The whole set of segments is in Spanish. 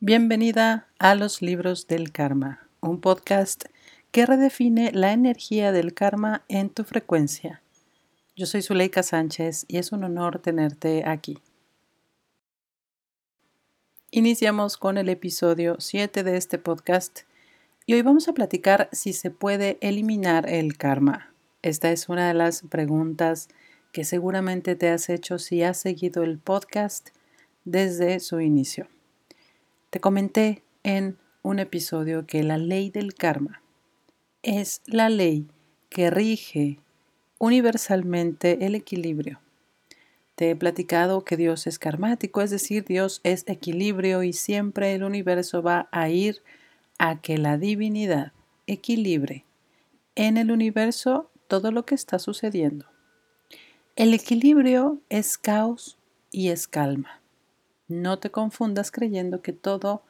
Bienvenida a los libros del karma, un podcast que redefine la energía del karma en tu frecuencia. Yo soy Zuleika Sánchez y es un honor tenerte aquí. Iniciamos con el episodio 7 de este podcast y hoy vamos a platicar si se puede eliminar el karma. Esta es una de las preguntas que seguramente te has hecho si has seguido el podcast desde su inicio. Te comenté en un episodio que la ley del karma es la ley que rige universalmente el equilibrio. Te he platicado que Dios es karmático, es decir, Dios es equilibrio y siempre el universo va a ir a que la divinidad equilibre en el universo todo lo que está sucediendo. El equilibrio es caos y es calma. No te confundas creyendo que todo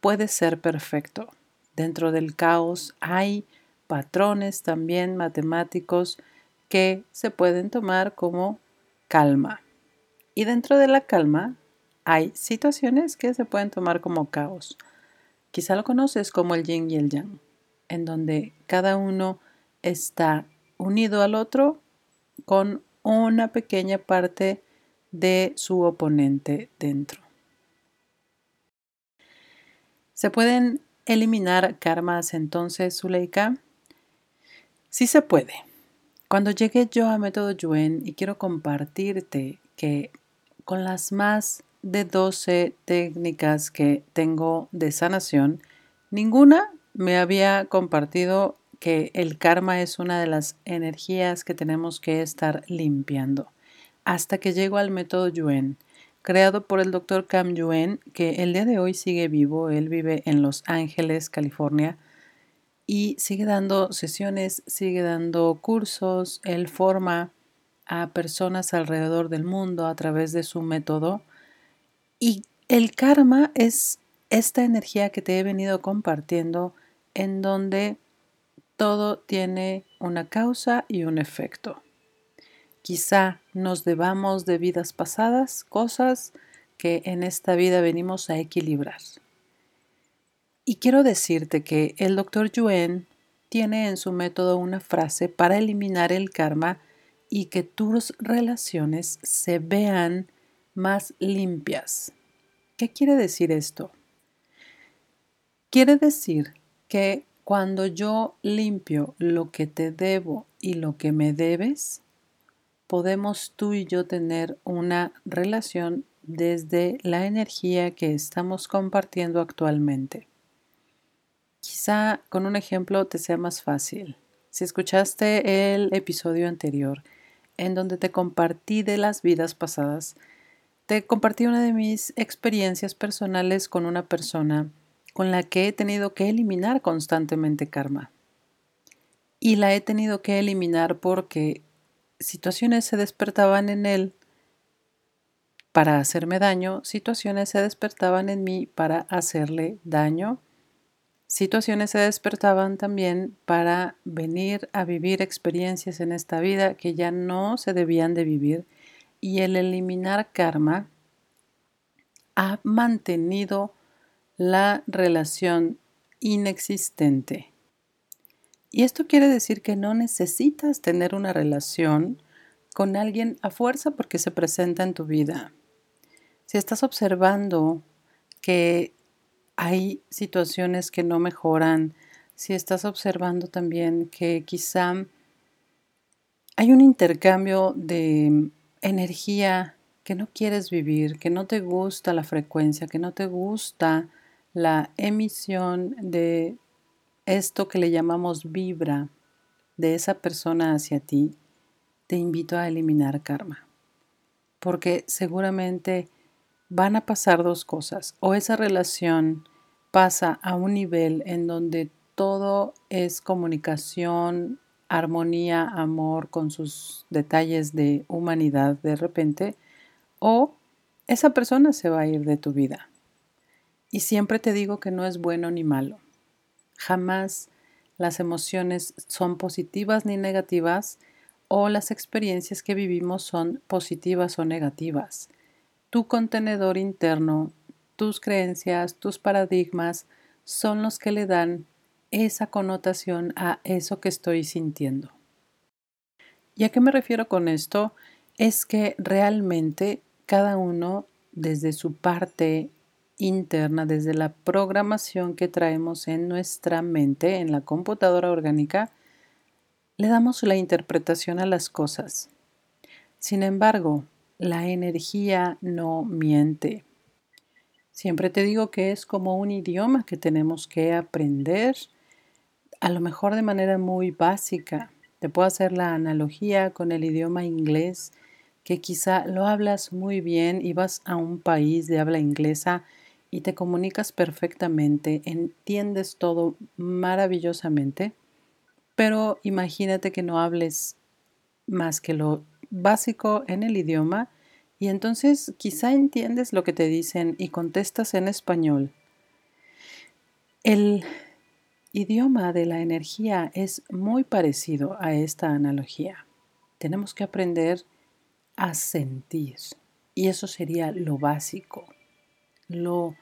puede ser perfecto. Dentro del caos hay patrones también matemáticos que se pueden tomar como calma. Y dentro de la calma hay situaciones que se pueden tomar como caos. Quizá lo conoces como el yin y el yang, en donde cada uno está unido al otro con una pequeña parte de su oponente dentro. ¿Se pueden eliminar karmas entonces, Zuleika? Sí se puede. Cuando llegué yo a Método Yuen y quiero compartirte que con las más de 12 técnicas que tengo de sanación, ninguna me había compartido que el karma es una de las energías que tenemos que estar limpiando hasta que llego al método Yuen, creado por el doctor Cam Yuen, que el día de hoy sigue vivo. Él vive en Los Ángeles, California, y sigue dando sesiones, sigue dando cursos. Él forma a personas alrededor del mundo a través de su método. Y el karma es esta energía que te he venido compartiendo en donde todo tiene una causa y un efecto. Quizá nos debamos de vidas pasadas cosas que en esta vida venimos a equilibrar. Y quiero decirte que el doctor Yuen tiene en su método una frase para eliminar el karma y que tus relaciones se vean más limpias. ¿Qué quiere decir esto? Quiere decir que cuando yo limpio lo que te debo y lo que me debes, podemos tú y yo tener una relación desde la energía que estamos compartiendo actualmente. Quizá con un ejemplo te sea más fácil. Si escuchaste el episodio anterior en donde te compartí de las vidas pasadas, te compartí una de mis experiencias personales con una persona con la que he tenido que eliminar constantemente karma. Y la he tenido que eliminar porque situaciones se despertaban en él para hacerme daño, situaciones se despertaban en mí para hacerle daño, situaciones se despertaban también para venir a vivir experiencias en esta vida que ya no se debían de vivir y el eliminar karma ha mantenido la relación inexistente y esto quiere decir que no necesitas tener una relación con alguien a fuerza porque se presenta en tu vida. Si estás observando que hay situaciones que no mejoran, si estás observando también que quizá hay un intercambio de energía que no quieres vivir, que no te gusta la frecuencia, que no te gusta la emisión de esto que le llamamos vibra de esa persona hacia ti, te invito a eliminar karma. Porque seguramente van a pasar dos cosas. O esa relación pasa a un nivel en donde todo es comunicación, armonía, amor con sus detalles de humanidad de repente, o esa persona se va a ir de tu vida. Y siempre te digo que no es bueno ni malo. Jamás las emociones son positivas ni negativas o las experiencias que vivimos son positivas o negativas. Tu contenedor interno tus creencias, tus paradigmas son los que le dan esa connotación a eso que estoy sintiendo. ¿Y a qué me refiero con esto? Es que realmente cada uno desde su parte interna, desde la programación que traemos en nuestra mente, en la computadora orgánica, le damos la interpretación a las cosas. Sin embargo, la energía no miente. Siempre te digo que es como un idioma que tenemos que aprender, a lo mejor de manera muy básica, te puedo hacer la analogía con el idioma inglés, que quizá lo hablas muy bien y vas a un país de habla inglesa y te comunicas perfectamente, entiendes todo maravillosamente, pero imagínate que no hables más que lo básico en el idioma y entonces quizá entiendes lo que te dicen y contestas en español. El idioma de la energía es muy parecido a esta analogía. Tenemos que aprender a sentir y eso sería lo básico, lo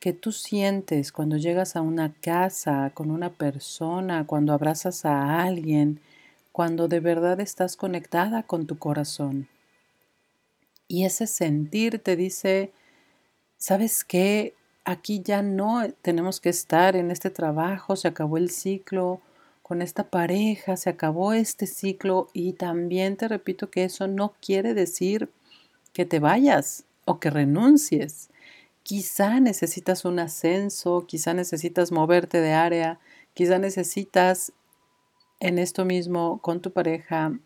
que tú sientes cuando llegas a una casa, con una persona, cuando abrazas a alguien, cuando de verdad estás conectada con tu corazón. Y ese sentir te dice, ¿sabes qué? aquí ya no tenemos que estar en este trabajo, se acabó el ciclo con esta pareja, se acabó este ciclo y también te repito que eso no quiere decir que te vayas o que renuncies. Quizá necesitas un ascenso, quizá necesitas moverte de área, quizá necesitas en esto mismo con tu pareja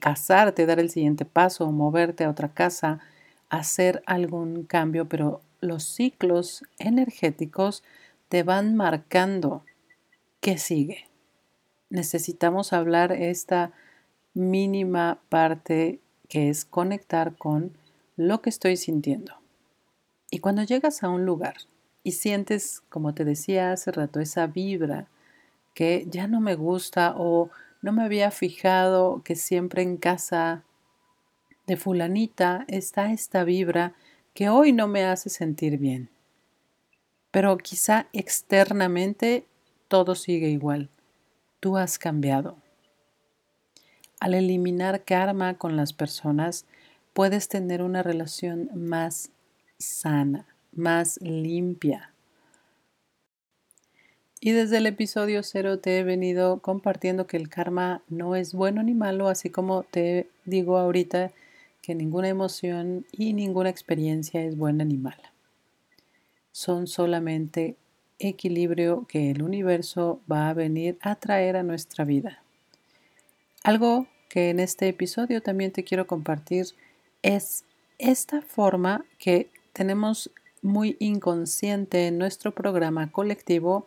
casarte, dar el siguiente paso, moverte a otra casa, hacer algún cambio, pero los ciclos energéticos te van marcando qué sigue. Necesitamos hablar esta mínima parte que es conectar con lo que estoy sintiendo. Y cuando llegas a un lugar y sientes, como te decía hace rato, esa vibra que ya no me gusta o no me había fijado que siempre en casa de fulanita está esta vibra que hoy no me hace sentir bien. Pero quizá externamente todo sigue igual. Tú has cambiado. Al eliminar karma con las personas, puedes tener una relación más sana, más limpia. Y desde el episodio cero te he venido compartiendo que el karma no es bueno ni malo, así como te digo ahorita que ninguna emoción y ninguna experiencia es buena ni mala. Son solamente equilibrio que el universo va a venir a traer a nuestra vida. Algo que en este episodio también te quiero compartir es esta forma que tenemos muy inconsciente en nuestro programa colectivo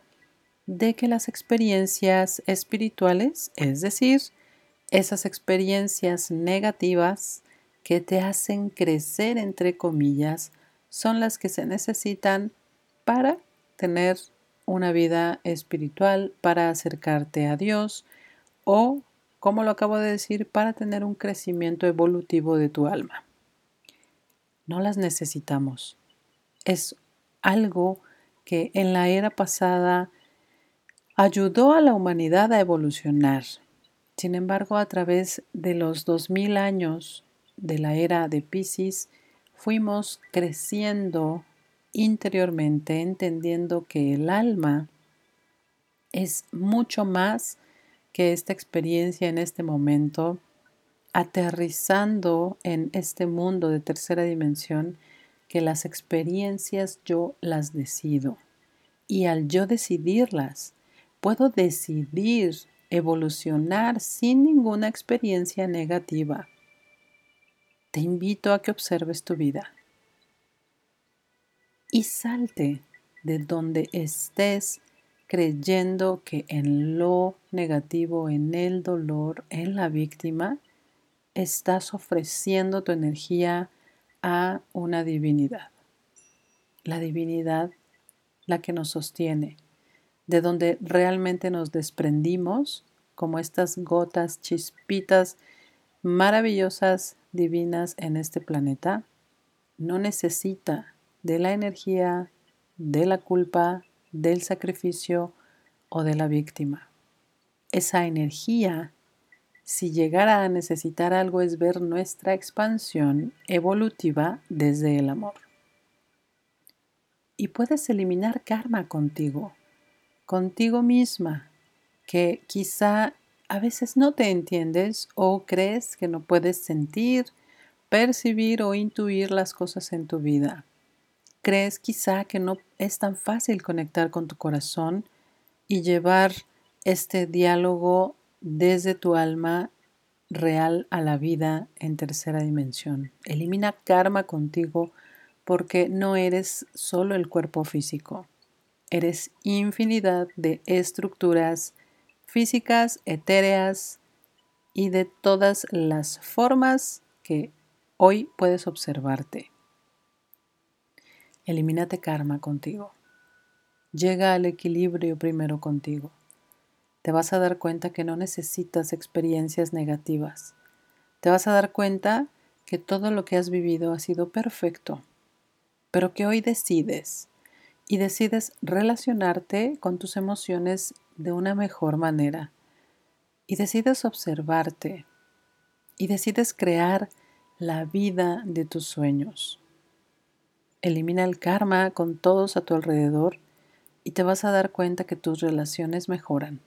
de que las experiencias espirituales, es decir, esas experiencias negativas, que te hacen crecer, entre comillas, son las que se necesitan para tener una vida espiritual, para acercarte a Dios o, como lo acabo de decir, para tener un crecimiento evolutivo de tu alma. No las necesitamos. Es algo que en la era pasada ayudó a la humanidad a evolucionar. Sin embargo, a través de los 2000 años de la era de Pisces, fuimos creciendo interiormente, entendiendo que el alma es mucho más que esta experiencia en este momento, aterrizando en este mundo de tercera dimensión, que las experiencias yo las decido. Y al yo decidirlas, puedo decidir evolucionar sin ninguna experiencia negativa te invito a que observes tu vida y salte de donde estés creyendo que en lo negativo, en el dolor, en la víctima, estás ofreciendo tu energía a una divinidad. La divinidad, la que nos sostiene, de donde realmente nos desprendimos como estas gotas, chispitas maravillosas, divinas en este planeta, no necesita de la energía, de la culpa, del sacrificio o de la víctima. Esa energía, si llegara a necesitar algo, es ver nuestra expansión evolutiva desde el amor. Y puedes eliminar karma contigo, contigo misma, que quizá a veces no te entiendes o crees que no puedes sentir, percibir o intuir las cosas en tu vida. Crees quizá que no es tan fácil conectar con tu corazón y llevar este diálogo desde tu alma real a la vida en tercera dimensión. Elimina karma contigo porque no eres solo el cuerpo físico. Eres infinidad de estructuras físicas, etéreas y de todas las formas que hoy puedes observarte. Elimínate karma contigo. Llega al equilibrio primero contigo. Te vas a dar cuenta que no necesitas experiencias negativas. Te vas a dar cuenta que todo lo que has vivido ha sido perfecto, pero que hoy decides y decides relacionarte con tus emociones de una mejor manera y decides observarte y decides crear la vida de tus sueños. Elimina el karma con todos a tu alrededor y te vas a dar cuenta que tus relaciones mejoran.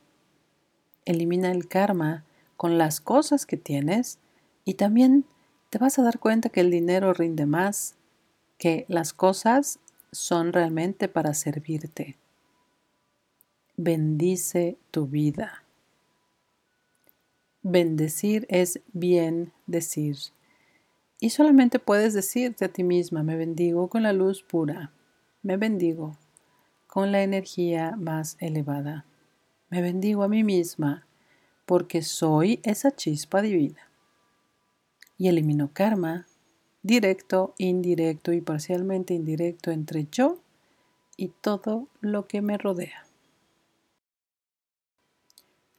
Elimina el karma con las cosas que tienes y también te vas a dar cuenta que el dinero rinde más, que las cosas son realmente para servirte. Bendice tu vida. Bendecir es bien decir. Y solamente puedes decirte a ti misma, me bendigo con la luz pura, me bendigo con la energía más elevada, me bendigo a mí misma porque soy esa chispa divina. Y elimino karma, directo, indirecto y parcialmente indirecto entre yo y todo lo que me rodea.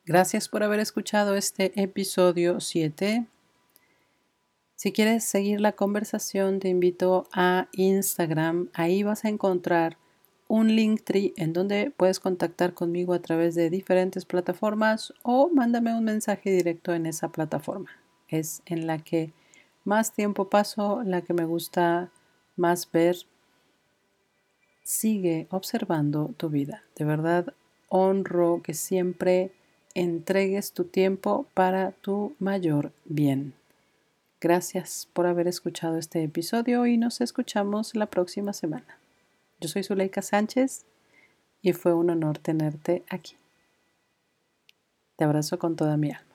Gracias por haber escuchado este episodio 7 si quieres seguir la conversación, te invito a Instagram. Ahí vas a encontrar un link tree en donde puedes contactar conmigo a través de diferentes plataformas o mándame un mensaje directo en esa plataforma. Es en la que más tiempo paso, la que me gusta más ver. Sigue observando tu vida. De verdad, honro que siempre entregues tu tiempo para tu mayor bien. Gracias por haber escuchado este episodio y nos escuchamos la próxima semana. Yo soy Zuleika Sánchez y fue un honor tenerte aquí. Te abrazo con toda mi alma.